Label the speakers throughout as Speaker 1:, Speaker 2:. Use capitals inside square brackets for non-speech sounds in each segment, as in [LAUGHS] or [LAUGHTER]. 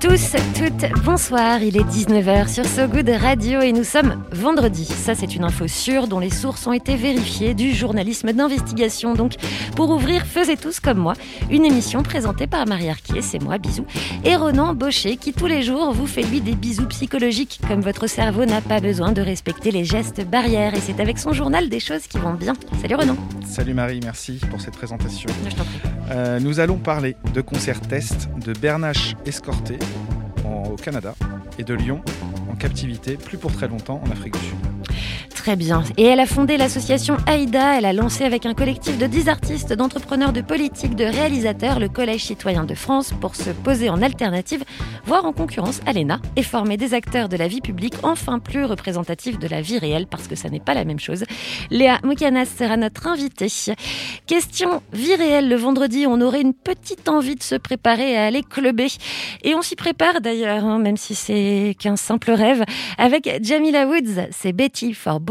Speaker 1: tous, toutes, bonsoir. Il est 19h sur So Good Radio et nous sommes vendredi. Ça, c'est une info sûre dont les sources ont été vérifiées du journalisme d'investigation. Donc, pour ouvrir, faisez tous comme moi. Une émission présentée par Marie Arquier, c'est moi, bisous. Et Ronan Baucher qui tous les jours vous fait lui des bisous psychologiques comme votre cerveau n'a pas besoin de respecter les gestes barrières. Et c'est avec son journal des choses qui vont bien. Salut Ronan.
Speaker 2: Salut Marie, merci pour cette présentation.
Speaker 1: Je t'en prie.
Speaker 2: Euh, nous allons parler de concert test de Bernache escorté au Canada et de Lyon en captivité, plus pour très longtemps en Afrique du Sud.
Speaker 1: Très bien. Et elle a fondé l'association AIDA. Elle a lancé avec un collectif de 10 artistes, d'entrepreneurs, de politiques, de réalisateurs le Collège citoyen de France pour se poser en alternative, voire en concurrence à l'ENA, et former des acteurs de la vie publique enfin plus représentatifs de la vie réelle parce que ça n'est pas la même chose. Léa Moukanas sera notre invitée. Question vie réelle. Le vendredi, on aurait une petite envie de se préparer à aller clubber. Et on s'y prépare d'ailleurs, hein, même si c'est qu'un simple rêve. Avec Jamila Woods, c'est Betty for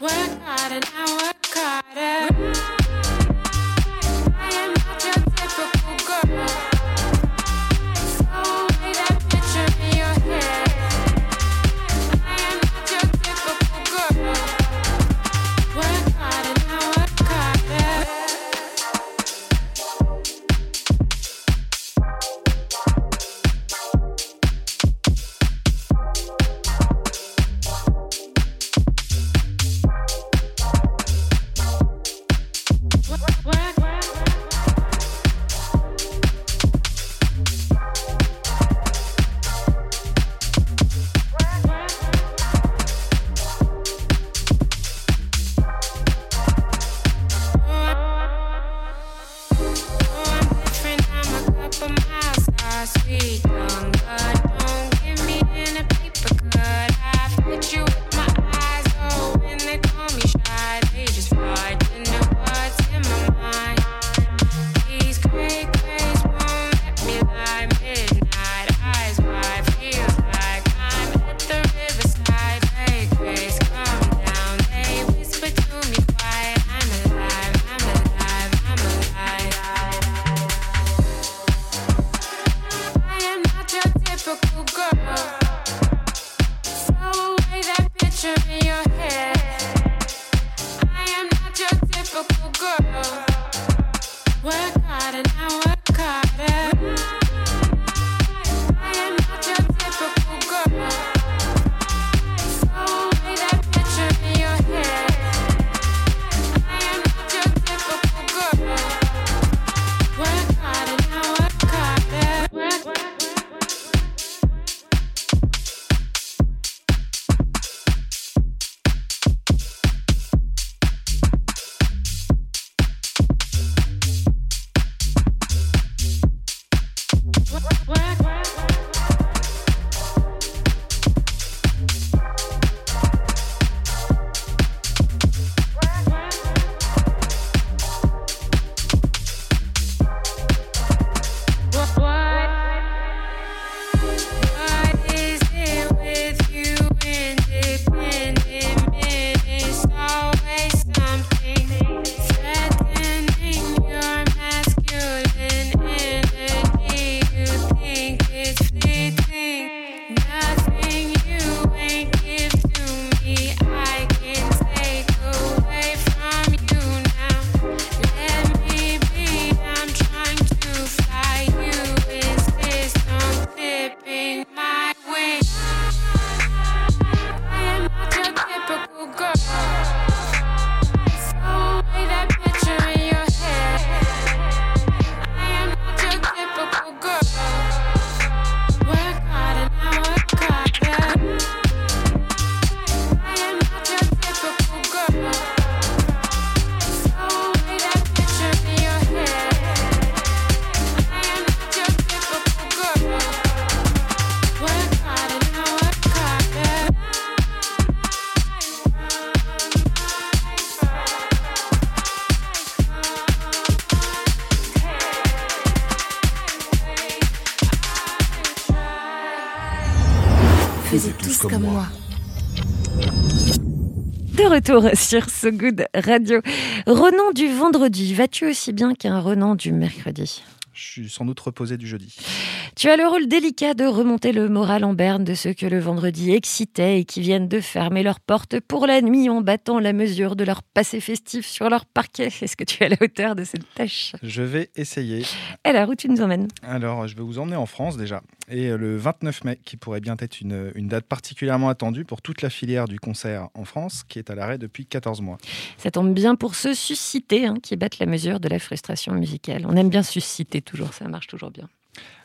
Speaker 3: Work hard and I work harder.
Speaker 1: Sur So Good Radio. Renan du vendredi, vas-tu aussi bien qu'un Renan du mercredi?
Speaker 2: Je suis sans doute reposé du jeudi.
Speaker 1: Tu as le rôle délicat de remonter le moral en berne de ceux que le vendredi excitait et qui viennent de fermer leurs portes pour la nuit en battant la mesure de leur passé festif sur leur parquet. [LAUGHS] Est-ce que tu es à la hauteur de cette tâche?
Speaker 2: Je vais essayer.
Speaker 1: Alors, où tu nous emmènes
Speaker 2: Alors, je vais vous emmener en France déjà. Et euh, le 29 mai, qui pourrait bien être une, une date particulièrement attendue pour toute la filière du concert en France, qui est à l'arrêt depuis 14 mois.
Speaker 1: Ça tombe bien pour ceux suscités hein, qui battent la mesure de la frustration musicale. On aime bien susciter toujours, ça marche toujours bien.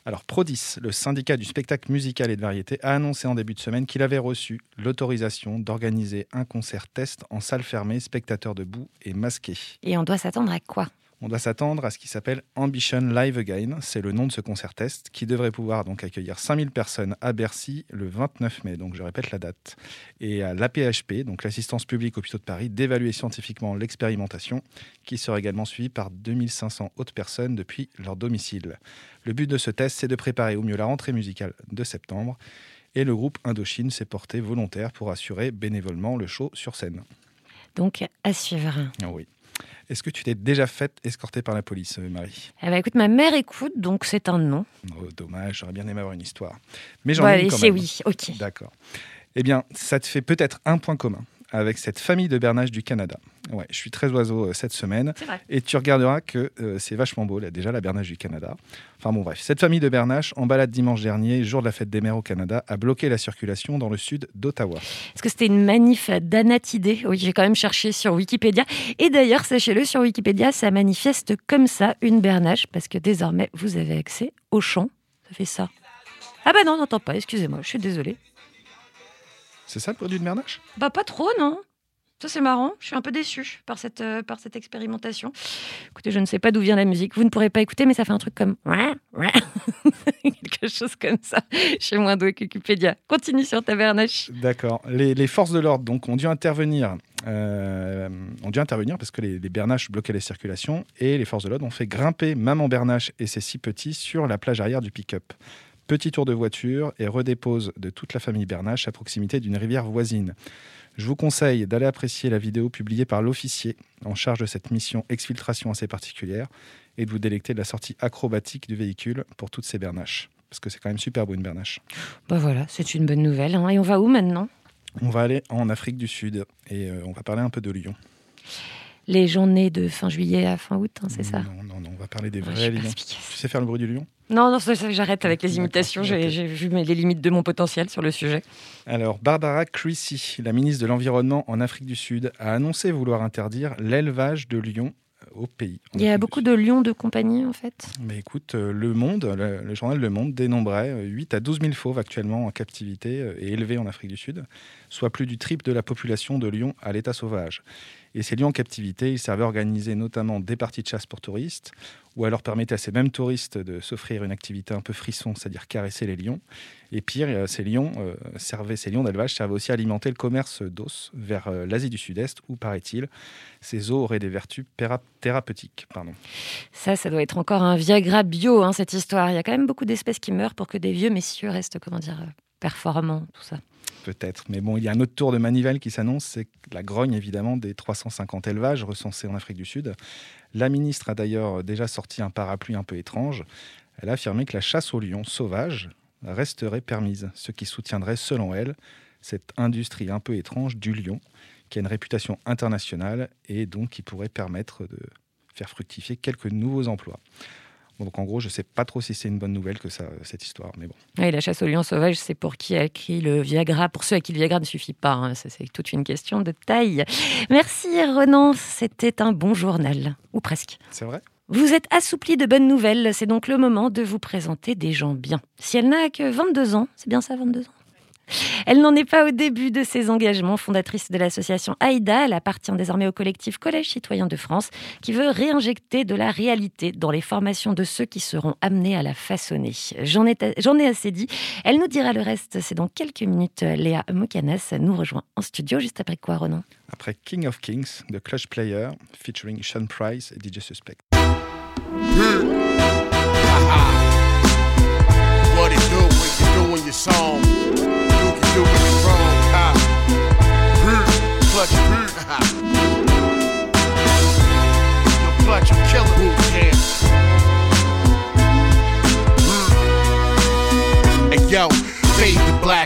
Speaker 2: Alors, Prodis, le syndicat du spectacle musical et de variété, a annoncé en début de semaine qu'il avait reçu l'autorisation d'organiser un concert test en salle fermée, spectateurs debout et masqués.
Speaker 1: Et on doit s'attendre à quoi?
Speaker 2: On doit s'attendre à ce qui s'appelle Ambition Live Again, c'est le nom de ce concert test, qui devrait pouvoir donc accueillir 5000 personnes à Bercy le 29 mai, donc je répète la date. Et à l'APHP, donc l'assistance publique hôpitaux de Paris, d'évaluer scientifiquement l'expérimentation, qui sera également suivie par 2500 autres personnes depuis leur domicile. Le but de ce test, c'est de préparer au mieux la rentrée musicale de septembre. Et le groupe Indochine s'est porté volontaire pour assurer bénévolement le show sur scène.
Speaker 1: Donc, à suivre.
Speaker 2: Oui. Est-ce que tu t'es déjà fait escorter par la police, euh, Marie?
Speaker 1: Eh ben, écoute, ma mère écoute, donc c'est un non.
Speaker 2: Oh, Dommage, j'aurais bien aimé avoir une histoire. Mais j'en
Speaker 1: Bon,
Speaker 2: ai
Speaker 1: allez,
Speaker 2: une quand même.
Speaker 1: oui, ok.
Speaker 2: D'accord. Eh bien, ça te fait peut-être un point commun avec cette famille de bernaches du Canada. Ouais, je suis très oiseau euh, cette semaine.
Speaker 1: Vrai.
Speaker 2: Et tu regarderas que euh, c'est vachement beau, là, déjà, la bernache du Canada. Enfin bon, bref. Cette famille de bernaches, en balade dimanche dernier, jour de la fête des mères au Canada, a bloqué la circulation dans le sud d'Ottawa.
Speaker 1: Est-ce que c'était une manif d'anatidés Oui, j'ai quand même cherché sur Wikipédia. Et d'ailleurs, sachez-le, sur Wikipédia, ça manifeste comme ça une bernache, parce que désormais, vous avez accès au chant. Ça fait ça. Ah bah non, n'entends pas, excusez-moi, je suis désolée.
Speaker 2: C'est ça le produit de bernache
Speaker 1: Bah pas trop, non ça c'est marrant, je suis un peu déçue par cette, euh, par cette expérimentation. Écoutez, je ne sais pas d'où vient la musique, vous ne pourrez pas écouter, mais ça fait un truc comme... [LAUGHS] Quelque chose comme ça. Je suis moins douée que Wikipédia. Continue sur ta bernache.
Speaker 2: D'accord. Les, les forces de l'ordre donc ont dû intervenir. euh, ont dû intervenir parce que les, les bernaches bloquaient les circulations et les forces de l'ordre ont fait grimper maman bernache et ses six petits sur la plage arrière du pick-up. Petit tour de voiture et redépose de toute la famille bernache à proximité d'une rivière voisine. Je vous conseille d'aller apprécier la vidéo publiée par l'officier en charge de cette mission exfiltration assez particulière et de vous délecter de la sortie acrobatique du véhicule pour toutes ces bernaches. Parce que c'est quand même super beau une bernache.
Speaker 1: Bah voilà, c'est une bonne nouvelle. hein. Et on va où maintenant?
Speaker 2: On va aller en Afrique du Sud et euh, on va parler un peu de Lyon.
Speaker 1: Les journées de fin juillet à fin août, hein, c'est ça
Speaker 2: Non, non, non, on va parler des vrais lions. Tu sais faire le bruit du lion?
Speaker 1: Non, non, j'arrête avec les imitations. J'ai vu mes- les limites de mon potentiel sur le sujet.
Speaker 2: Alors, Barbara Creasy, la ministre de l'Environnement en Afrique du Sud, a annoncé vouloir interdire l'élevage de lions euh, au pays.
Speaker 1: Il y a beaucoup de lions de compagnie, en fait.
Speaker 2: Mais écoute, euh, Le Monde, le, le journal Le Monde, dénombrait euh, 8 à 12 000 fauves actuellement en captivité euh, et élevés en Afrique du Sud, soit plus du triple de la population de lions à l'état sauvage. Et ces lions en captivité, ils servaient à organiser notamment des parties de chasse pour touristes, ou alors permettaient à ces mêmes touristes de s'offrir une activité un peu frisson, c'est-à-dire caresser les lions. Et pire, euh, ces lions, euh, servaient, ces lions d'élevage servaient aussi à alimenter le commerce d'os vers euh, l'Asie du Sud-Est, où, paraît-il, ces os auraient des vertus thérapeutiques. Pardon.
Speaker 1: Ça, ça doit être encore un Viagra bio, hein, cette histoire. Il y a quand même beaucoup d'espèces qui meurent pour que des vieux messieurs restent, comment dire, performants, tout ça.
Speaker 2: Peut-être. Mais bon, il y a un autre tour de manivelle qui s'annonce, c'est la grogne évidemment des 350 élevages recensés en Afrique du Sud. La ministre a d'ailleurs déjà sorti un parapluie un peu étrange. Elle a affirmé que la chasse aux lions sauvages resterait permise, ce qui soutiendrait, selon elle, cette industrie un peu étrange du lion, qui a une réputation internationale et donc qui pourrait permettre de faire fructifier quelques nouveaux emplois. Donc en gros, je ne sais pas trop si c'est une bonne nouvelle que ça, cette histoire, mais bon.
Speaker 1: Oui, la chasse aux lions sauvages, c'est pour qui a écrit le Viagra. Pour ceux à qui le Viagra ne suffit pas, hein. C'est toute une question de taille. Merci Renan, c'était un bon journal, ou presque.
Speaker 2: C'est vrai?
Speaker 1: Vous êtes assoupli de bonnes nouvelles, c'est donc le moment de vous présenter des gens bien. Si elle n'a que 22 ans, c'est bien ça, 22 ans? Elle n'en est pas au début de ses engagements. Fondatrice de l'association AIDA, elle appartient désormais au collectif Collège citoyen de France qui veut réinjecter de la réalité dans les formations de ceux qui seront amenés à la façonner. J'en ai, assez dit. Elle nous dira le reste. C'est dans quelques minutes. Léa Moukanas nous rejoint en studio. Juste après quoi, Renan
Speaker 2: Après King of Kings de Clutch Player, featuring Sean Price et DJ Suspect.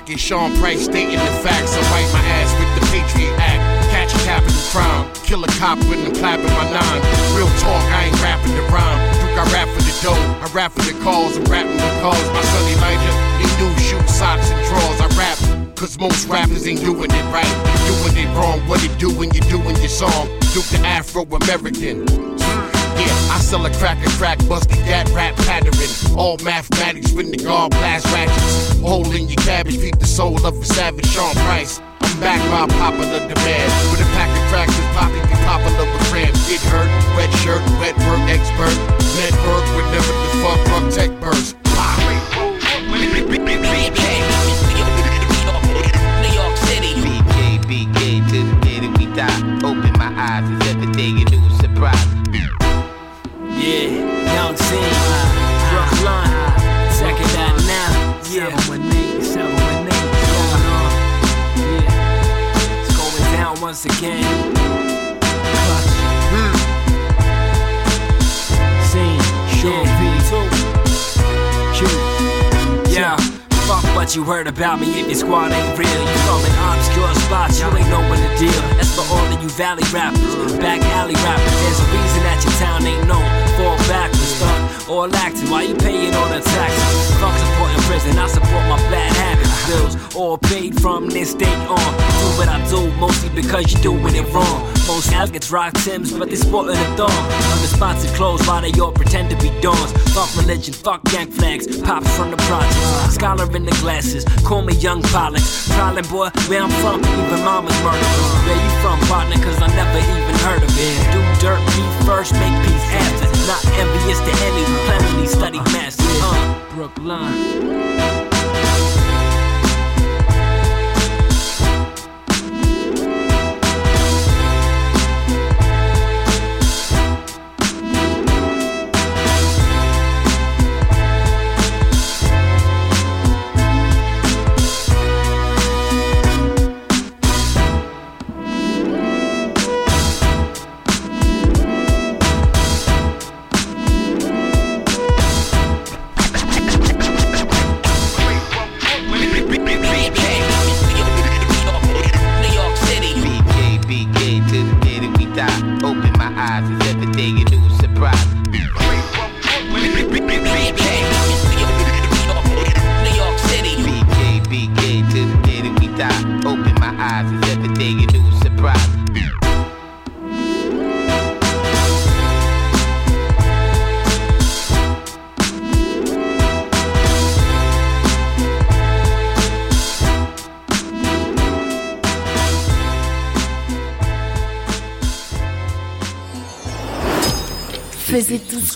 Speaker 4: And Sean Price stating the facts. I wipe my ass with the Patriot Act. Catch a capital crime. Kill a cop with him clapping my nine. Real talk, I ain't rapping the rhyme. Duke, I rap for the dough. I rap for the cause. I'm rapping the cause. My son Elijah, he knew shoot socks and drawers. I rap. Cause most rappers ain't doing it right. You're doing it wrong. What it do when you're doing your song? Duke the Afro American. Yeah, I sell a crack a crack, busted that rap pattern. All mathematics, when the guard blast ratchets. Hole in your cabbage, feed the soul of a savage Sean Price. I'm back by popular demand. With a pack of cracks, and poppy be popular with rams. Get hurt, wet shirt, wet work expert. Network with never the fuck from tech burst.
Speaker 5: New
Speaker 6: once again. Scene, Sean V2. Q. Yeah. Fuck what you heard about me if your squad ain't real. You an obscure spot, you ain't knowing the deal. That's for all of you valley rappers, back alley rappers. There's a reason that your town ain't known. Fall backwards, thug, all acting. Why you paying all the taxes? Fuck supporting prison, I support my bad habits. Bills all paid from this day on. Do what I do, mostly because you're doing it wrong. Most gets rock Tims, but they sporting a thong. Unresponsive clothes while they all pretend to be dawns. Fuck religion, fuck gang flags, pops from the projects. Scholar in the glasses, call me young Pollux. Problem boy, where I'm from, even mama's murder. Where you from, partner? Cause I never even heard of it. Do dirt, beef first, make peace after. Not envious to any who cleverly study masters. Uh, Brooklyn.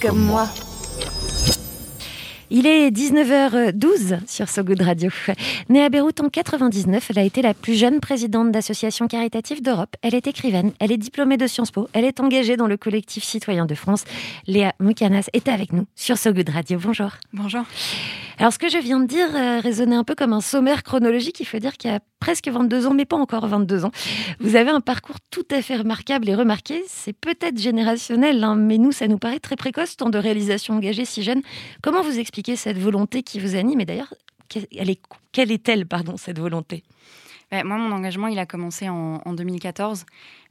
Speaker 1: Comme moi. Il est 19h12 sur So Good Radio. Née à Beyrouth en 99, elle a été la plus jeune présidente d'association caritative d'Europe. Elle est écrivaine, elle est diplômée de Sciences Po, elle est engagée dans le collectif citoyen de France. Léa Moukanas est avec nous sur So Good Radio. Bonjour.
Speaker 7: Bonjour.
Speaker 1: Alors, ce que je viens de dire euh, résonnait un peu comme un sommaire chronologique. Il faut dire qu'il y a presque 22 ans, mais pas encore 22 ans. Vous avez un parcours tout à fait remarquable et remarqué. C'est peut-être générationnel, hein, mais nous, ça nous paraît très précoce, tant de réalisations engagées si jeunes. Comment vous expliquez cette volonté qui vous anime? Et d'ailleurs, quelle est- quelle est-elle, pardon, cette volonté?
Speaker 7: Ben, moi, mon engagement, il a commencé en, en 2014.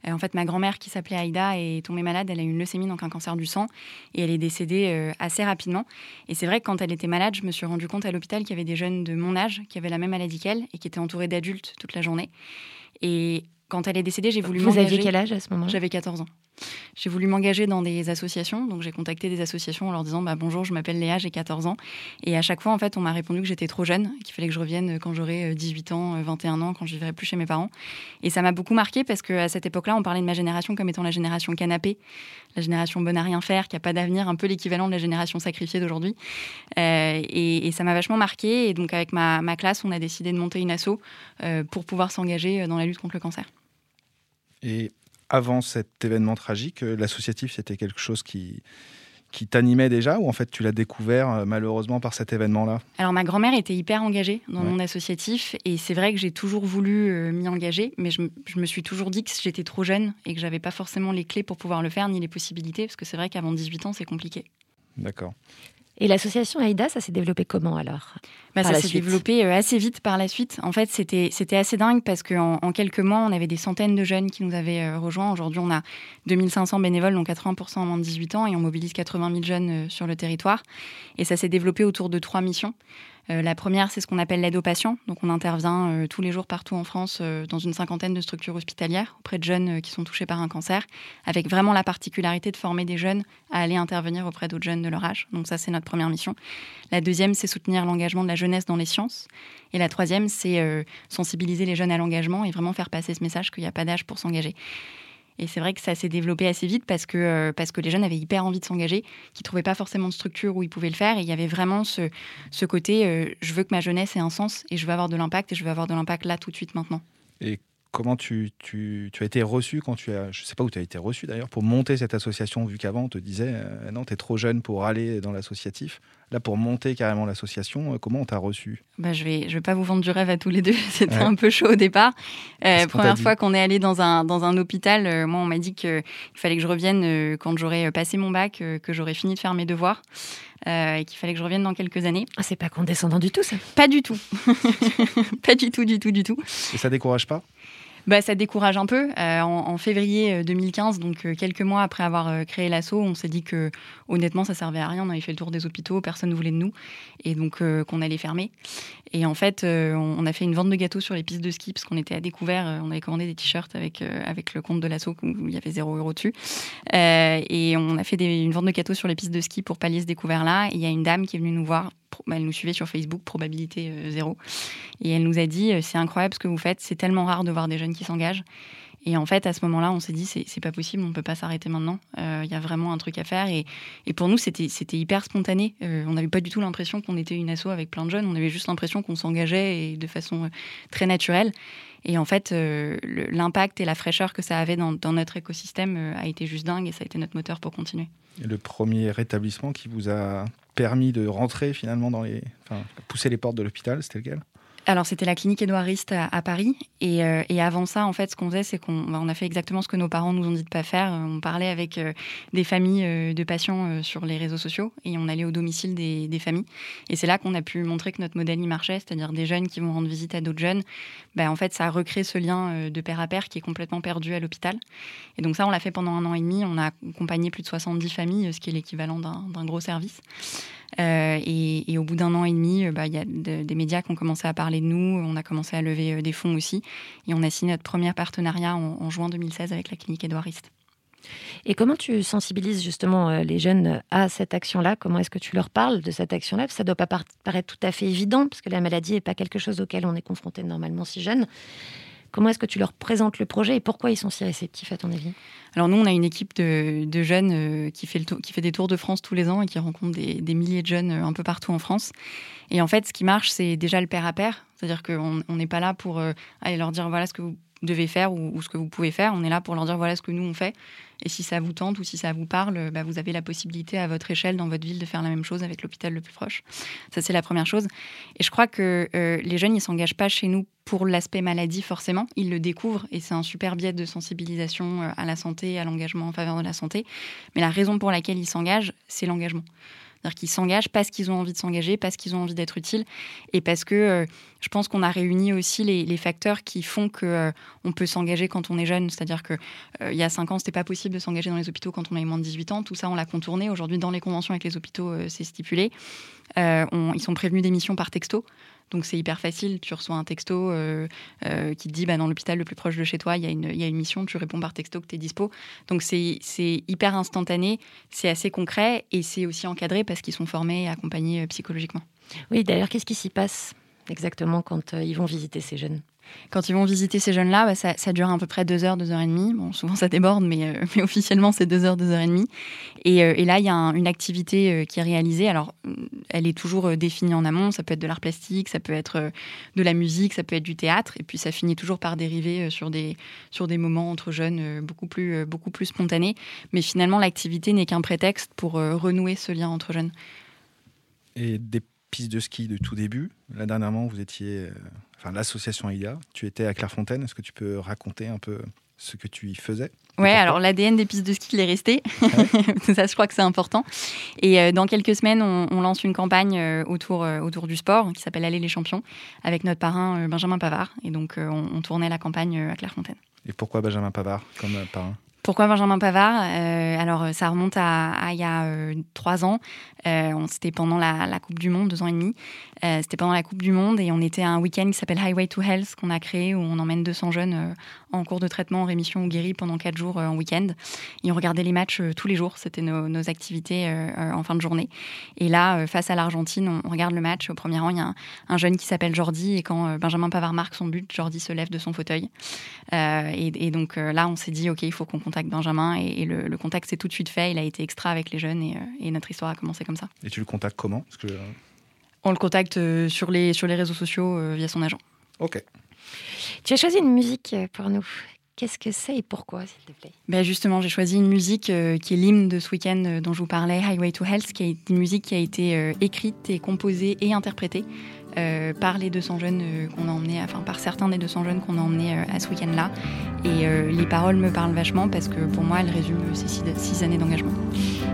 Speaker 7: Euh, en fait, ma grand-mère, qui s'appelait Aïda, est tombée malade. Elle a eu une leucémie, donc un cancer du sang, et elle est décédée euh, assez rapidement. Et c'est vrai que quand elle était malade, je me suis rendu compte à l'hôpital qu'il y avait des jeunes de mon âge qui avaient la même maladie qu'elle et qui étaient entourés d'adultes toute la journée. Et quand elle est décédée, j'ai voulu
Speaker 1: Vous aviez quel âge à ce moment-là?
Speaker 7: J'avais 14 ans. J'ai voulu m'engager dans des associations, donc j'ai contacté des associations en leur disant bah, bonjour, je m'appelle Léa, j'ai 14 ans. Et à chaque fois, en fait, on m'a répondu que j'étais trop jeune, qu'il fallait que je revienne quand j'aurais euh, 18 ans, euh, 21 ans, quand je vivrais plus chez mes parents. Et ça m'a beaucoup marqué parce qu'à cette époque-là, on parlait de ma génération comme étant la génération canapé, la génération bonne à rien faire, qui a pas d'avenir, un peu l'équivalent de la génération sacrifiée d'aujourd'hui. Euh, et, ça m'a vachement marqué. Et donc, avec ma, classe, on a décidé de monter une asso euh, pour pouvoir s'engager euh, dans la lutte contre le cancer.
Speaker 2: Et avant cet événement tragique, euh, l'associatif, c'était quelque chose qui, qui t'animait déjà ou en fait tu l'as découvert euh, malheureusement par cet événement-là?
Speaker 7: Alors ma grand-mère était hyper engagée dans le monde associatif et c'est vrai que j'ai toujours voulu euh, m'y engager, mais je, me- je me suis toujours dit que j'étais trop jeune et que j'avais pas forcément les clés pour pouvoir le faire ni les possibilités parce que c'est vrai qu'avant 18 ans c'est compliqué.
Speaker 2: D'accord.
Speaker 1: Et l'association AIDA, ça s'est développé comment alors
Speaker 7: Bah, ça s'est développé euh, assez vite par la suite. En fait, c'était assez dingue parce qu'en en quelques mois, on avait des centaines de jeunes qui nous avaient euh, rejoints. Aujourd'hui, on a 2500 bénévoles, donc 80% en moins de 18 ans, et on mobilise 80 000 jeunes euh, sur le territoire. Et ça s'est développé autour de trois missions. Euh, la première, c'est ce qu'on appelle l'aide aux patients. Donc, on intervient euh, tous les jours partout en France euh, dans une cinquantaine de structures hospitalières auprès de jeunes qui sont touchés par un cancer, avec vraiment la particularité de former des jeunes à aller intervenir auprès d'autres jeunes de leur âge. Donc, ça, c'est notre première mission. La deuxième, c'est soutenir l'engagement de la jeunesse dans les sciences. Et la troisième, c'est sensibiliser les jeunes à l'engagement et vraiment faire passer ce message qu'il n'y a pas d'âge pour s'engager. Et c'est vrai que ça s'est développé assez vite parce que, euh, parce que les jeunes avaient hyper envie de s'engager, qui ne trouvaient pas forcément de structure où ils pouvaient le faire. Et il y avait vraiment ce, ce côté, euh, je veux que ma jeunesse ait un sens et je veux avoir de l'impact et je veux avoir de l'impact là, tout de suite, maintenant.
Speaker 2: Et comment tu, tu, tu as été reçu quand tu as, je sais pas où tu as été reçu d'ailleurs, pour monter cette association, vu qu'avant on te disait, euh, non, tu es trop jeune pour aller dans l'associatif. Là, pour monter carrément l'association, euh, comment on t'a reçu?
Speaker 7: Bah, je vais, je vais pas vous vendre du rêve à tous les deux. [LAUGHS] C'était
Speaker 2: Ouais.
Speaker 7: un peu chaud au départ. Euh, première fois qu'on est allé dans un, dans un hôpital, euh, moi, on m'a dit qu'il fallait que je revienne euh, quand j'aurais passé mon bac, euh, que j'aurais fini de faire mes devoirs. euh, et qu'il fallait que je revienne dans quelques années.
Speaker 1: Ah, c'est pas condescendant du tout, ça
Speaker 7: Pas du tout. [LAUGHS] pas du tout, du tout, du tout.
Speaker 2: Et ça décourage pas?
Speaker 7: Bah, ça décourage un peu. Euh, en, février euh, 2015, donc euh, quelques mois après avoir euh, créé l'asso, on s'est dit que honnêtement, ça servait à rien. On avait fait le tour des hôpitaux, personne ne voulait de nous, et donc euh, qu'on allait fermer. Et en fait, euh, on, a fait une vente de gâteaux sur les pistes de ski parce qu'on était à découvert. Euh, on avait commandé des t-shirts avec euh, avec le compte de l'asso où il y avait 0 euro dessus. Euh, et on a fait une vente de gâteaux sur les pistes de ski pour pallier ce découvert-là. Il y a une dame qui est venue nous voir. Bah, Elle nous suivait sur Facebook, probabilité euh, zéro. Et elle nous a dit euh, c'est incroyable ce que vous faites. C'est tellement rare de voir des jeunes qui s'engagent. Et en fait, à ce moment-là, on s'est dit, c'est pas possible, on peut pas s'arrêter maintenant. Euh, Il y a vraiment un truc à faire. Et, pour nous, c'était hyper spontané. Euh, on n'avait pas du tout l'impression qu'on était une asso avec plein de jeunes. On avait juste l'impression qu'on s'engageait de façon euh, très naturelle. Et en fait, euh, l'impact et la fraîcheur que ça avait dans, notre écosystème euh, a été juste dingue et ça a été notre moteur pour continuer.
Speaker 2: Le premier rétablissement qui vous a permis de rentrer finalement dans les. Enfin, pousser les portes de l'hôpital, c'était lequel?
Speaker 7: Alors, c'était la clinique Édouard Rist à, à Paris. Et, euh, et avant ça, en fait, ce qu'on faisait, c'est qu'on bah, on a fait exactement ce que nos parents nous ont dit de pas faire. On parlait avec euh, des familles euh, de patients sur les réseaux sociaux et on allait au domicile des, familles. Et c'est là qu'on a pu montrer que notre modèle y marchait, c'est-à-dire des jeunes qui vont rendre visite à d'autres jeunes. Bah, en fait, ça recrée ce lien de père à père qui est complètement perdu à l'hôpital. Et donc ça, on l'a fait pendant un an et demi. On a accompagné plus de 70 familles, ce qui est l'équivalent d'un gros service. Euh, et, au bout d'un an et demi, euh, bah, il y a de- des médias qui ont commencé à parler de nous. On a commencé à lever euh, des fonds aussi. Et on a signé notre premier partenariat en, juin 2016 avec la clinique Édouard Rist.
Speaker 1: Et comment tu sensibilises justement les jeunes à cette action-là? Comment est-ce que tu leur parles de cette action-là? Ça doit pas par- paraître tout à fait évident, parce que la maladie n'est pas quelque chose auquel on est confronté normalement si jeune. Comment est-ce que tu leur présentes le projet et pourquoi ils sont si réceptifs à ton avis?
Speaker 7: Alors nous, on a une équipe de, jeunes euh, qui, fait qui fait des tours de France tous les ans et qui rencontre des, des milliers de jeunes euh, un peu partout en France. Et en fait, ce qui marche, c'est déjà le pair à pair. C'est-à-dire qu'on on n'est pas là pour euh, aller leur dire voilà ce que vous devez faire ou, ce que vous pouvez faire. On est là pour leur dire voilà ce que nous on fait. Et si ça vous tente ou si ça vous parle, euh, bah, vous avez la possibilité à votre échelle dans votre ville de faire la même chose avec l'hôpital le plus proche. Ça, c'est la première chose. Et je crois que euh, les jeunes, ils s'engagent pas chez nous pour l'aspect maladie forcément. Ils le découvrent et c'est un super biais de sensibilisation euh, à la santé, à l'engagement en faveur de la santé. Mais la raison pour laquelle ils s'engagent, c'est l'engagement. C'est-à-dire qu'ils s'engagent parce qu'ils ont envie de s'engager, parce qu'ils ont envie d'être utiles et parce que euh, je pense qu'on a réuni aussi les, facteurs qui font que euh, on peut s'engager quand on est jeune. C'est-à-dire que euh, il y a cinq ans, c'était pas possible de s'engager dans les hôpitaux quand on avait moins de 18 ans. Tout ça, on l'a contourné. Aujourd'hui, dans les conventions avec les hôpitaux, euh, c'est stipulé. Ils sont prévenus d'émissions par texto. Donc c'est hyper facile, tu reçois un texto euh, euh, qui te dit bah, dans l'hôpital le plus proche de chez toi, il y, a une- il y a une mission, tu réponds par texto que tu es dispo. Donc c'est hyper instantané, c'est assez concret et c'est aussi encadré parce qu'ils sont formés et accompagnés euh, psychologiquement.
Speaker 1: Oui, d'ailleurs, qu'est-ce qui s'y passe? Exactement quand euh, ils vont visiter ces jeunes
Speaker 7: Quand ils vont visiter ces jeunes-là, bah, ça, ça dure à peu près deux heures, deux heures et demie. Bon, souvent ça déborde, mais, euh, [LAUGHS] mais officiellement c'est deux heures, deux heures et demie. Et, euh, et là, il y a un- une activité euh, qui est réalisée. Alors, euh, elle est toujours euh, définie en amont. Ça peut être de l'art plastique, ça peut être euh, de la musique, ça peut être du théâtre. Et puis ça finit toujours par dériver euh, sur des, sur des moments entre jeunes euh, beaucoup, plus, euh, beaucoup plus spontanés. Mais finalement, l'activité n'est qu'un prétexte pour euh, renouer ce lien entre jeunes.
Speaker 2: Et des pistes de ski de tout début. Là, dernièrement, vous étiez. euh, Enfin, l'association AIDA. Tu étais à Clairefontaine. Est-ce que tu peux raconter un peu ce que tu y faisais.
Speaker 7: Ouais, alors l'ADN des pistes de ski, il est resté. [LAUGHS] ça, je crois que c'est important. Et euh, dans quelques semaines, on, on lance une campagne euh, autour, euh, autour du sport qui s'appelle Aller les champions avec notre parrain Benjamin Pavard. Et donc, on, on tournait la campagne à Clairefontaine.
Speaker 2: Et pourquoi Benjamin Pavard comme parrain?
Speaker 7: Pourquoi Benjamin Pavard? Euh, Alors, euh, ça remonte à, il y a euh, trois ans. C'était pendant la, Coupe du Monde, deux ans et demi. C'était pendant la Coupe du Monde et on était à un week-end qui s'appelle Highway to Health qu'on a créé où on emmène 200 jeunes en cours de traitement, en rémission ou guéris pendant quatre jours en week-end. Et on regardait les matchs tous les jours. C'était nos, activités en fin de journée. Et là, face à l'Argentine, on, regarde le match. Au premier rang, il y a un, un jeune qui s'appelle Jordi. Et quand Benjamin Pavard marque son but, Jordi se lève de son fauteuil. Et, et donc là, on s'est dit, OK, il faut qu'on contacte Benjamin. Et, et le, le contact s'est tout de suite fait. Il a été extra avec les jeunes et, euh, et notre histoire a commencé comme ça.
Speaker 2: Et tu le contactes comment? Parce que, euh,
Speaker 7: On le contacte euh, sur, les, sur les réseaux sociaux euh, via son agent.
Speaker 2: Ok.
Speaker 1: Tu as choisi une musique pour nous. Qu'est-ce que c'est et pourquoi, s'il te plaît?
Speaker 7: Ben justement, j'ai choisi une musique euh, qui est l'hymne de ce week-end euh, dont je vous parlais, Highway to Health, qui est une musique qui a été euh, écrite et composée et interprétée euh, par les 200 jeunes euh, qu'on a emmenés, enfin par certains des 200 jeunes qu'on a emmenés euh, à ce week-end-là. Et euh, les paroles me parlent vachement parce que pour moi, elles résument ces six, six années d'engagement.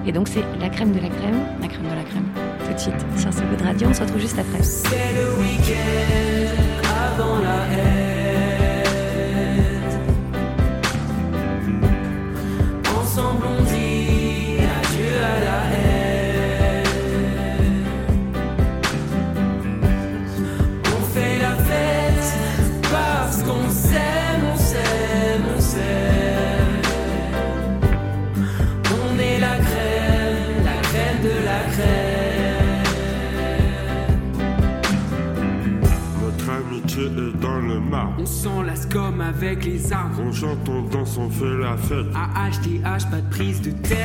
Speaker 1: Et donc, c'est la crème de la crème.
Speaker 7: La crème de la crème.
Speaker 1: Tout de suite sur ce de radio. On se retrouve juste après.
Speaker 8: C'est le week-end avant la haine.
Speaker 9: Le marbre.
Speaker 8: On s'enlace comme avec les arbres.
Speaker 9: On chante, on danse, on fait la fête.
Speaker 8: AHDH, pas de prise de tête.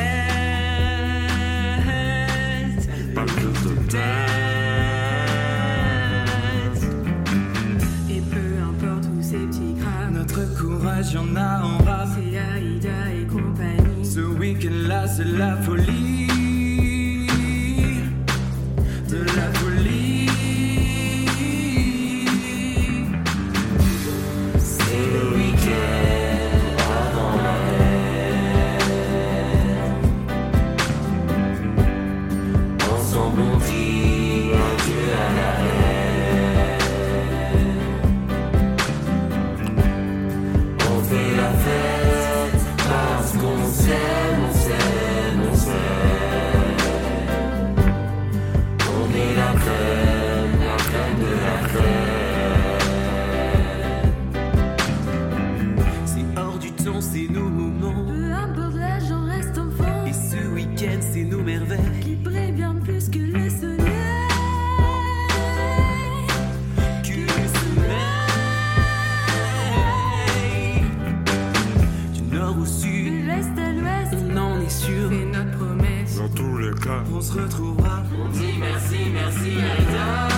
Speaker 9: Pas de prise de
Speaker 8: tête. Et peu importe tous ces petits crabes, notre courage, y'en a en rap. C'est Aïda et compagnie. Ce week-end-là, c'est la folie. Se retrouvera. On dit merci, merci Aïda. C'est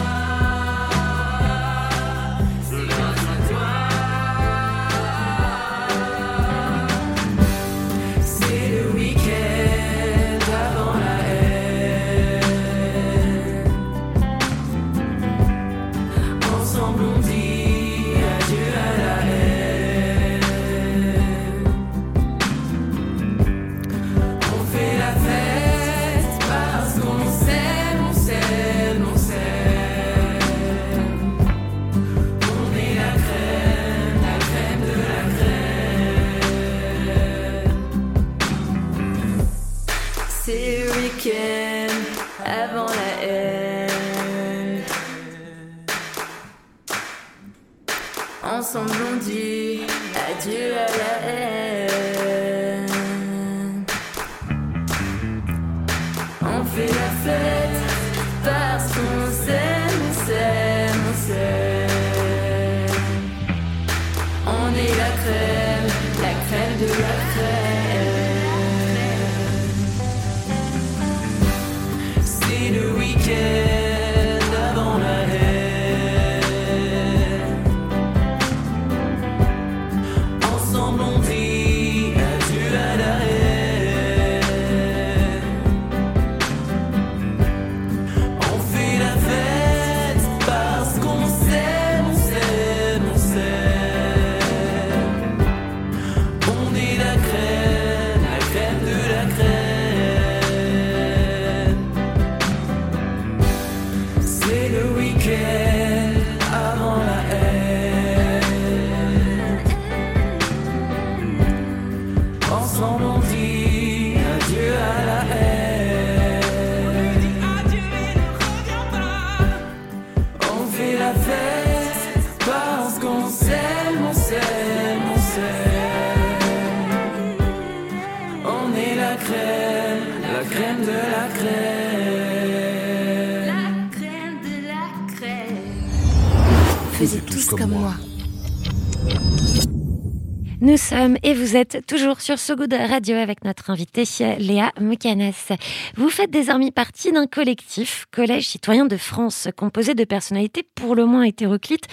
Speaker 1: sommes et vous êtes toujours sur So Good Radio avec notre invitée Léa Moukanas. Vous faites désormais partie d'un collectif, Collège citoyen de France, composé de personnalités pour le moins hétéroclites.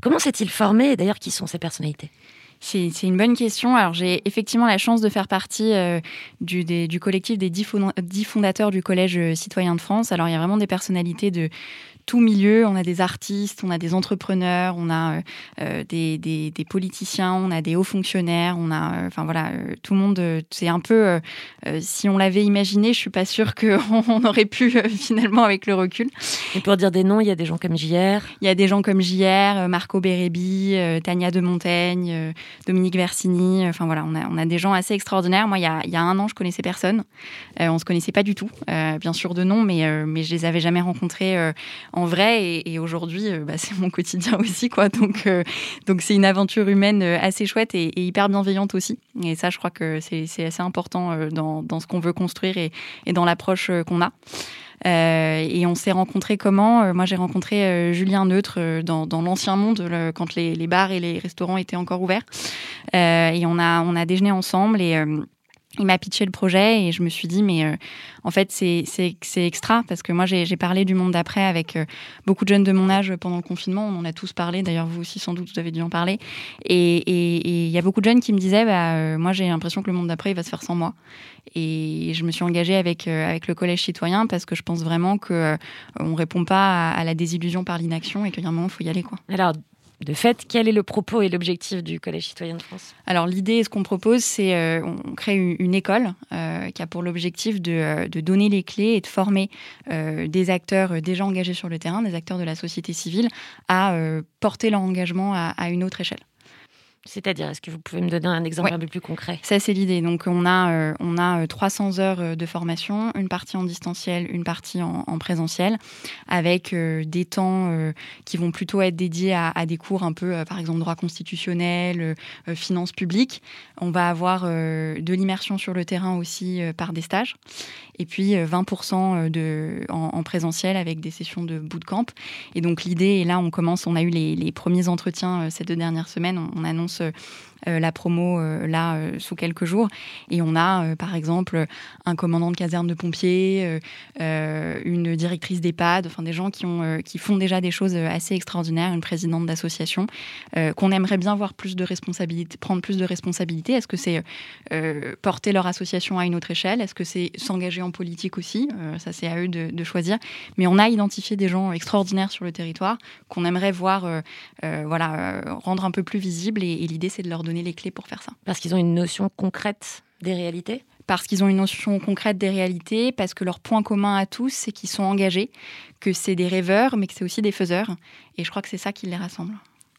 Speaker 1: Comment s'est-il formé et d'ailleurs qui sont ces personnalités?
Speaker 7: C'est une bonne question. Alors, j'ai effectivement la chance de faire partie euh, du, des- du collectif des dix fon- dix fondateurs du Collège euh, citoyen de France. Alors, il y a vraiment des personnalités de tout milieu. On a des artistes, on a des entrepreneurs, on a euh, des, des- des politiciens, on a des hauts fonctionnaires, on a, euh, enfin voilà, euh, tout le monde. c'est un peu, si on l'avait imaginé, je suis pas sûre qu'on [LAUGHS] on aurait pu finalement avec le recul.
Speaker 1: Et pour dire des noms, il y a des gens comme JR.
Speaker 7: Il y a des gens comme JR, Marco Bérébi, Tania de Montaigne, Dominique Versini. Enfin voilà, on a, on a des gens assez extraordinaires. Moi, il y a, y a un an, je connaissais personne. Euh, on se connaissait pas du tout, euh, bien sûr de nom, mais, euh, mais je les avais jamais rencontrés euh, en vrai. Et, aujourd'hui, euh, bah, [LAUGHS] c'est mon quotidien aussi, quoi. Donc, donc c'est une aventure humaine assez chouette et, hyper bienveillante aussi. Et ça, je crois que c'est assez important dans, dans ce qu'on veut construire et, et dans l'approche qu'on a. Euh, et on s'est rencontrés comment Euh, Moi, j'ai rencontré euh, Julien Neutre dans, dans l'ancien monde, quand les, les bars et les restaurants étaient encore ouverts. Et on a, on a déjeuné ensemble et il m'a pitché le projet et je me suis dit, mais euh, en fait, c'est extra parce que moi, j'ai parlé du monde d'après avec euh, beaucoup de jeunes de mon âge pendant le confinement. On en a tous parlé. D'ailleurs, vous aussi, sans doute, vous avez dû en parler. Et il y a beaucoup de jeunes qui me disaient, bah, euh, moi, j'ai l'impression que le monde d'après, il va se faire sans moi. Et je me suis engagée avec, euh, avec le collège citoyen parce que je pense vraiment que euh, on répond pas à, à la désillusion par l'inaction et qu'il y a un moment, il faut y aller. Quoi.
Speaker 1: Alors, de fait, quel est le propos et l'objectif du Collège citoyen de France?
Speaker 7: Alors l'idée, ce qu'on propose, c'est euh, on crée une, école euh, qui a pour l'objectif de, euh, de donner les clés et de former euh, des acteurs déjà engagés sur le terrain, des acteurs de la société civile, à porter leur engagement à une autre échelle.
Speaker 1: C'est-à-dire, est-ce que vous pouvez me donner un exemple
Speaker 7: Ouais.
Speaker 1: un peu plus concret?
Speaker 7: Ça, c'est l'idée. Donc, on a, euh, on a euh, 300 heures euh, de formation, une partie en distanciel, une partie en, en présentiel, avec euh, des temps euh, qui vont plutôt être dédiés à, à des cours un peu, euh, par exemple, droit constitutionnel, euh, euh, finances publiques. On va avoir euh, de l'immersion sur le terrain aussi euh, par des stages. Et puis, euh, 20% de, en, en présentiel avec des sessions de bootcamp. Et donc, l'idée, et là, on commence, on a eu les, les premiers entretiens euh, ces deux dernières semaines. On, on annonce euh, euh, la promo euh, là euh, sous quelques jours. Et on a euh, par exemple un commandant de caserne de pompiers, euh, euh, une directrice d'EHPAD, enfin des gens qui, ont, euh, qui font déjà des choses euh, assez extraordinaires, une présidente d'association, euh, qu'on aimerait bien voir plus de prendre plus de responsabilités. Est-ce que c'est euh, porter leur association à une autre échelle? Est-ce que c'est s'engager en politique aussi? Euh, Ça, c'est à eux de, choisir. Mais on a identifié des gens extraordinaires sur le territoire qu'on aimerait voir euh, euh, voilà, euh, rendre un peu plus visibles. Et l'idée, c'est de leur donner les clés pour faire ça.
Speaker 1: Parce qu'ils ont une notion concrète des réalités
Speaker 7: Parce qu'ils ont une notion concrète des réalités, parce que leur point commun à tous, c'est qu'ils sont engagés, que c'est des rêveurs, mais que c'est aussi des faiseurs. Et je crois que c'est ça qui les rassemble.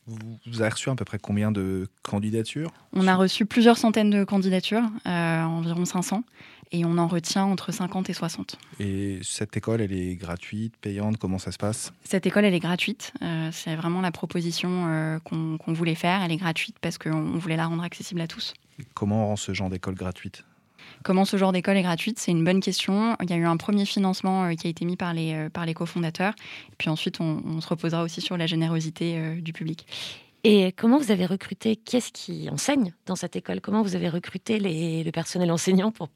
Speaker 2: Vous, avez reçu à peu près combien de candidatures?
Speaker 7: On a reçu plusieurs centaines de candidatures, euh, environ 500, et on en retient entre 50 et 60.
Speaker 2: Et cette école, elle est gratuite, payante? Comment ça se passe?
Speaker 7: Cette école, elle est gratuite. Euh, c'est vraiment la proposition euh, qu'on voulait faire. Elle est gratuite parce qu'on on voulait la rendre accessible à tous.
Speaker 2: Et Comment on rend ce genre d'école gratuite?
Speaker 7: Comment ce genre d'école est gratuite C'est une bonne question. Il y a eu un premier financement euh, qui a été mis par les, euh, par les cofondateurs. Et puis ensuite, on, on se reposera aussi sur la générosité euh, du public.
Speaker 1: Et comment vous avez recruté Qu'est-ce qui enseigne dans cette école? Comment vous avez recruté les, le personnel enseignant pour,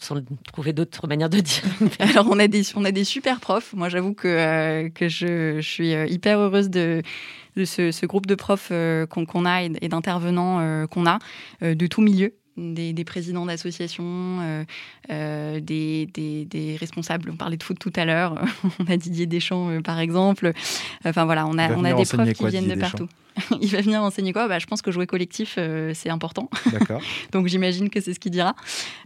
Speaker 1: sans trouver d'autres manières de dire? [LAUGHS]
Speaker 7: Alors, on a des, on a des super profs. Moi, j'avoue que, euh, que je, je suis hyper heureuse de, de ce, ce groupe de profs euh, qu'on a et, d'intervenants euh, qu'on a de tout milieu. Des, des présidents d'associations, euh, euh, des, des- des responsables. On parlait de foot tout à l'heure. [LAUGHS] on a Didier Deschamps, euh, par exemple. Enfin voilà, on a, on a des profs qui viennent de partout. [LAUGHS] Il va venir enseigner quoi? Bah, Je pense que jouer collectif, euh, c'est important.
Speaker 2: D'accord. [LAUGHS]
Speaker 7: Donc j'imagine que c'est ce qu'il dira.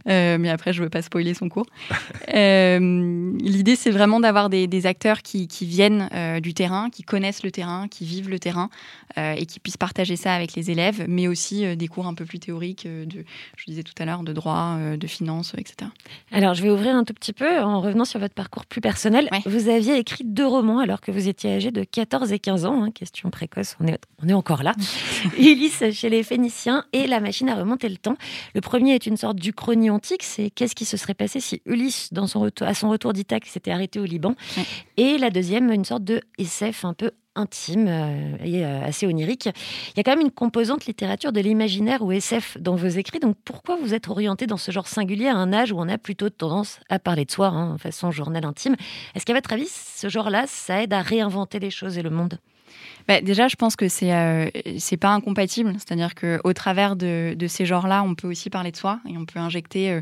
Speaker 7: Euh, mais après, je veux pas spoiler son cours. [LAUGHS] Euh, L'idée, c'est vraiment d'avoir des, des acteurs qui, qui viennent euh, du terrain, qui connaissent le terrain, qui vivent le terrain euh, et qui puissent partager ça avec les élèves, mais aussi euh, des cours un peu plus théoriques, euh, de, je disais tout à l'heure, de droit, euh, de finance, etc.
Speaker 1: Alors, je vais ouvrir un tout petit peu en revenant sur votre parcours plus personnel. Vous aviez écrit deux romans alors que vous étiez âgé de 14 et 15 ans. hein, question précoce, on est, on est encore là. [LAUGHS] Ulysse chez les Phéniciens et La machine à remonter le temps. Le premier est une sorte d'Uchronie antique. C'est qu'est-ce qui se serait passé si Ulysse, dans son retour, à son retour d'Ithaque, s'était arrêté au Liban? Et la deuxième, une sorte de SF un peu intime euh, et euh, assez onirique. Il y a quand même une composante littérature de l'imaginaire ou SF dans vos écrits. Donc pourquoi vous êtes orienté dans ce genre singulier à un âge où on a plutôt tendance à parler de soi, hein, façon journal intime? Est-ce qu'à votre avis, ce genre-là, ça aide à réinventer les choses et le monde?
Speaker 7: Bah, déjà, je pense que c'est euh, pas incompatible. C'est-à-dire que au travers de, de ces genres-là, on peut aussi parler de soi et on peut injecter euh,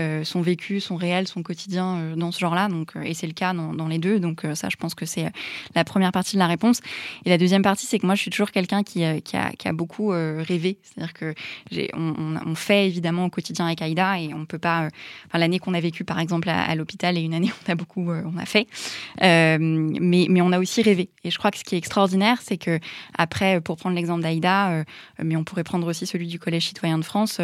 Speaker 7: euh, son vécu, son réel, son quotidien euh, dans ce genre-là. Donc, et c'est le cas dans, dans les deux. Donc, ça, je pense que c'est la première partie de la réponse. Et la deuxième partie, c'est que moi, je suis toujours quelqu'un qui, qui, a, beaucoup rêvé. C'est-à-dire que on, fait évidemment au quotidien avec Aïda et on peut pas. Enfin, l'année qu'on a vécue, par exemple, à, l'hôpital et une année, [LAUGHS] on a beaucoup, on a fait. Mais, mais on a aussi rêvé. Et je crois que ce qui est extraordinaire, c'est que après, pour prendre l'exemple d'Aïda, euh, mais on pourrait prendre aussi celui du Collège citoyen de France.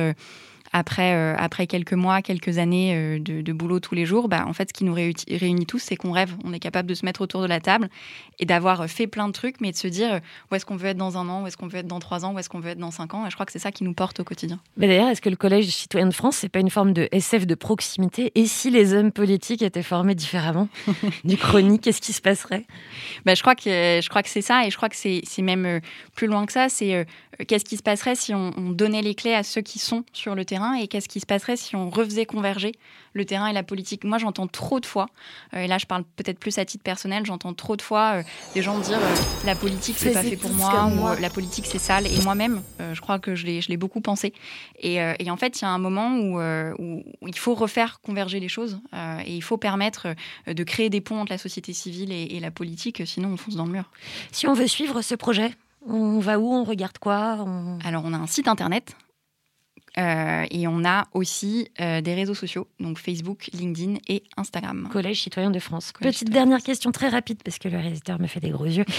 Speaker 7: Après, euh, après quelques mois, quelques années euh, de, de boulot tous les jours, bah, en fait, ce qui nous réuti- réunit tous, c'est qu'on rêve. On est capable de se mettre autour de la table et d'avoir euh, fait plein de trucs, mais de se dire euh, où est-ce qu'on veut être dans un an, où est-ce qu'on veut être dans trois ans, où est-ce qu'on veut être dans cinq ans. Et je crois que c'est ça qui nous porte au quotidien.
Speaker 1: Mais d'ailleurs, est-ce que le Collège citoyen de France, c'est pas une forme de SF de proximité? Et si les hommes politiques étaient formés différemment [LAUGHS] du chronique, qu'est-ce qui se passerait?
Speaker 7: Bah, je crois que je crois que c'est ça et je crois que c'est c'est même euh, plus loin que ça. C'est euh, qu'est-ce qui se passerait si on, on donnait les clés à ceux qui sont sur le terrain et qu'est-ce qui se passerait si on refaisait converger le terrain et la politique? Moi, j'entends trop de fois, euh, et là, je parle peut-être plus à titre personnel, j'entends trop de fois euh, des gens dire euh, la politique c'est pas fait pour moi ou la politique c'est sale. Et moi-même, je crois que je l'ai je l'ai beaucoup pensé. Et, et en fait, il y a un moment où, où il faut refaire converger les choses et il faut permettre de créer des ponts entre la société civile et, et la politique, sinon on fonce dans le mur.
Speaker 1: Si on veut suivre ce projet, on va où? On regarde quoi? On-
Speaker 7: Alors, on a un site internet euh, et on a aussi euh, des réseaux sociaux, donc Facebook, LinkedIn et Instagram.
Speaker 1: Collège citoyen de France.
Speaker 7: Collège
Speaker 1: Petite dernière question très rapide, parce que le réalisateur me fait des gros yeux, [LAUGHS]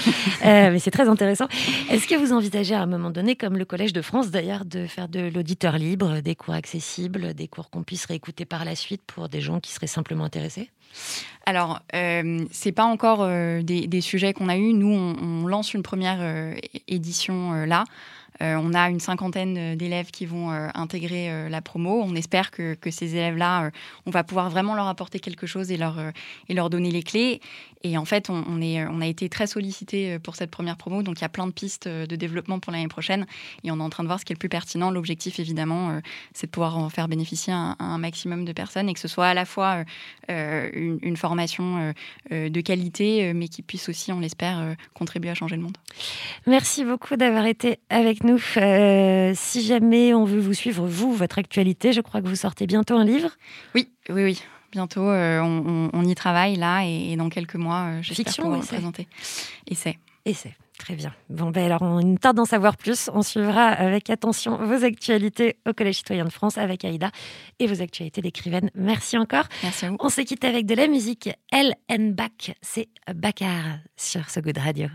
Speaker 1: Euh, mais c'est très intéressant. Est-ce que vous envisagez à un moment donné, comme le Collège de France d'ailleurs, de faire de l'auditeur libre, des cours accessibles, des cours qu'on puisse réécouter par la suite pour des gens qui seraient simplement intéressés?
Speaker 7: Alors, euh, c'est pas encore euh, des, des sujets qu'on a eus. Nous, on, on lance une première euh, édition euh, là. Euh, on a une cinquantaine euh, d'élèves qui vont euh, intégrer la promo. On espère que, ces élèves-là, on va pouvoir vraiment leur apporter quelque chose et leur, donner les clés. Et en fait, on, a été très sollicité pour cette première promo. Donc, il y a plein de pistes de développement pour l'année prochaine. Et on est en train de voir ce qui est le plus pertinent. L'objectif, évidemment, c'est de pouvoir en faire bénéficier un, maximum de personnes et que ce soit à la fois une, formation de qualité, mais qui puisse aussi, on l'espère, contribuer à changer le monde.
Speaker 1: Merci beaucoup d'avoir été avec nous. Euh, si jamais on veut vous suivre, vous, votre actualité, je crois que vous sortez bientôt un livre.
Speaker 7: Oui, oui, oui. Bientôt, euh, on, y travaille là et, et dans quelques mois, euh, j'espère pouvoir
Speaker 1: ou
Speaker 7: le
Speaker 1: essai
Speaker 7: présenter. Et c'est
Speaker 1: très bien. Bon, ben alors, on tarde d'en savoir plus. On suivra avec attention vos actualités au Collège citoyen de France avec Aïda et vos actualités d'écrivaine. Merci encore.
Speaker 7: Merci à vous.
Speaker 1: On se quitte avec de la musique. Elle and Back, c'est Bakar sur ce Good Radio.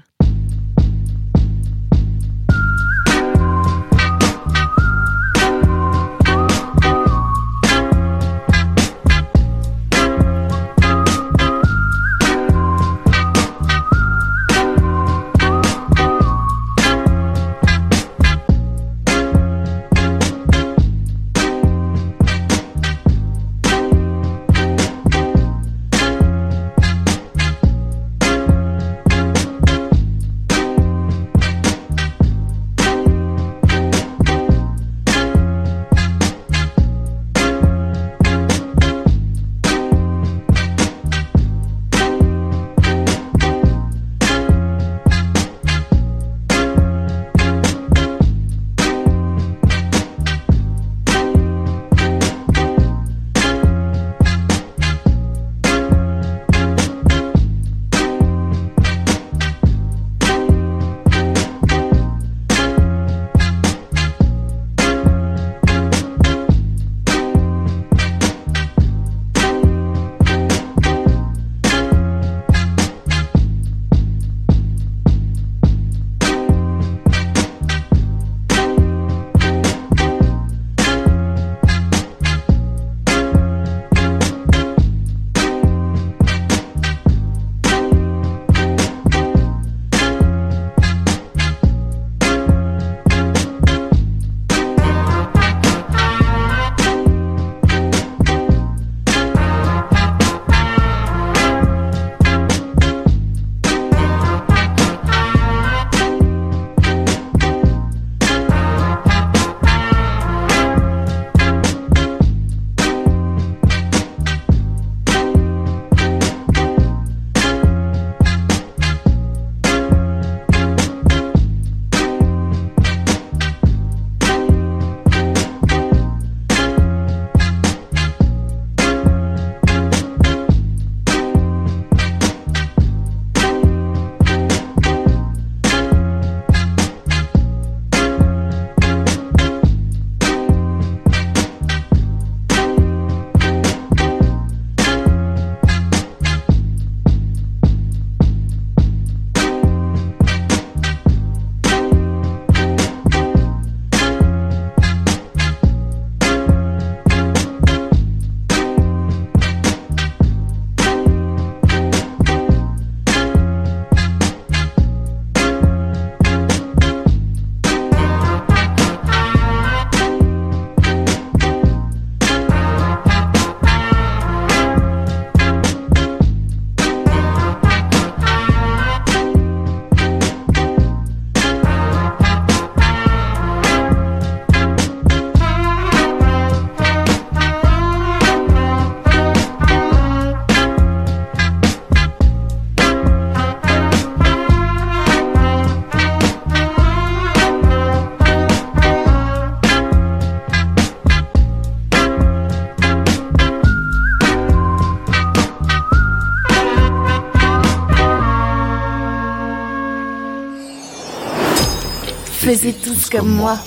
Speaker 10: Faisez tous comme moi.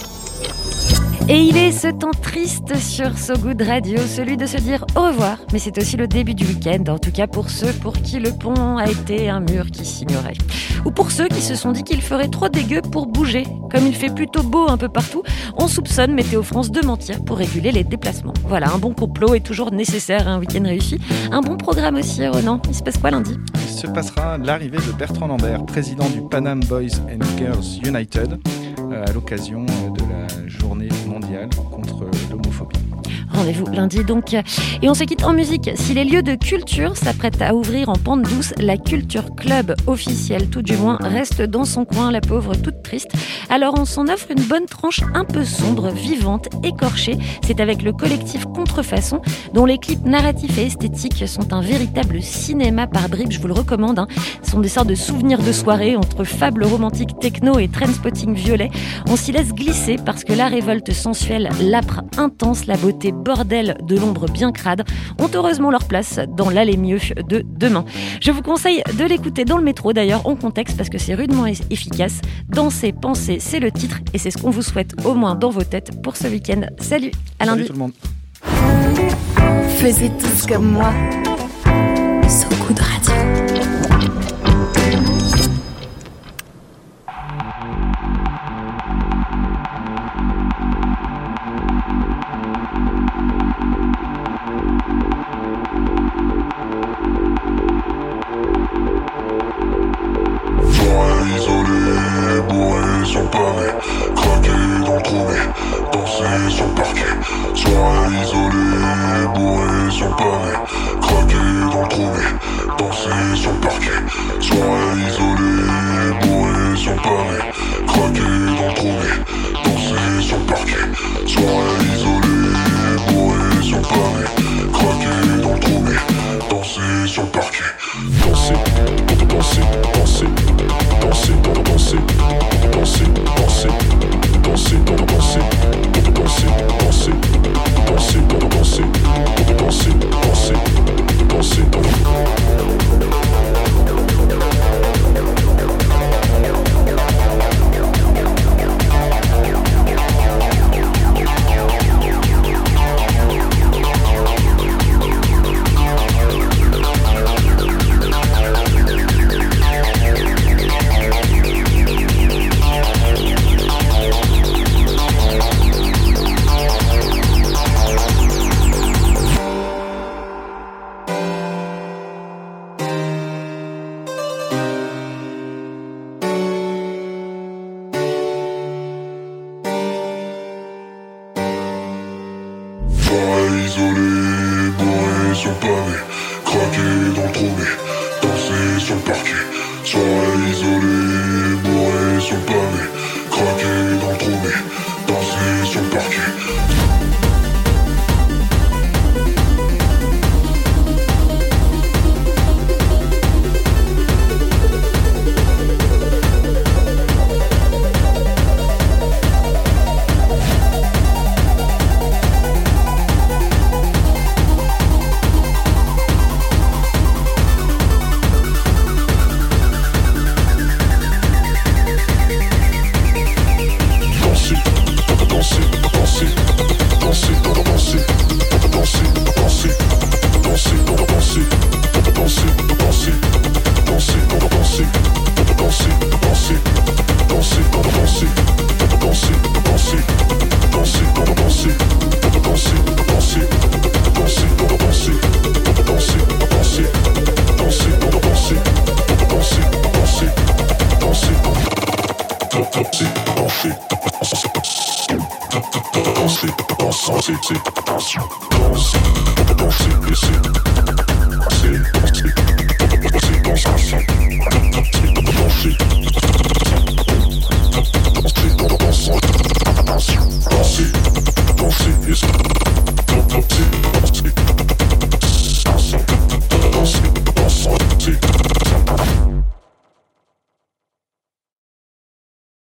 Speaker 1: Et il est ce temps triste sur So Good Radio, celui de se dire au revoir, mais c'est aussi le début du week-end, en tout cas pour ceux pour qui le pont a été un mur qui s'ignorait. Ou pour ceux qui se sont dit qu'il ferait trop dégueu pour bouger. Comme il fait plutôt beau un peu partout, on soupçonne Météo France de mentir pour réguler les déplacements. Voilà, un bon complot est toujours nécessaire à un week-end réussi. Un bon programme aussi, Renan. Il se passe quoi lundi?
Speaker 2: Il se passera l'arrivée de Bertrand Lambert, président du Panam Boys and Girls United, à l'occasion euh, de la journée mondiale contre l'homophobie.
Speaker 1: Rendez-vous lundi donc. Et on se quitte en musique. Si les lieux de culture s'apprêtent à ouvrir en pente douce, la Culture Club officielle, tout du moins, reste dans son coin, la pauvre toute triste. Alors on s'en offre une bonne tranche un peu sombre, vivante, écorchée. C'est avec le collectif Contrefaçon, dont les clips narratifs et esthétiques sont un véritable cinéma par bribes, je vous le recommande. hein. Ce sont des sortes de souvenirs de soirée entre fables romantiques techno et trendspotting violet. On s'y laisse glisser parce que la révolte sensuelle, l'âpre intense, la beauté bordel de l'ombre bien crade ont heureusement leur place dans l'allée mieux de demain. Je vous conseille de l'écouter dans le métro d'ailleurs en contexte parce que c'est rudement efficace. Danser, penser, c'est le titre et c'est ce qu'on vous souhaite au moins dans vos têtes pour ce week-end. Salut, à lundi.
Speaker 2: Salut tout le monde.
Speaker 10: Faisez tous comme moi.
Speaker 9: Sur le craqué dans le trou, danser sur le parquet. Soirée isolée, bourré sur le pavé, craqué dans le trou, danser sur le parquet. Soirée isolée, bourré sur le pavé, craqué dans le trou, danser sur le parquet. Soirée isolée,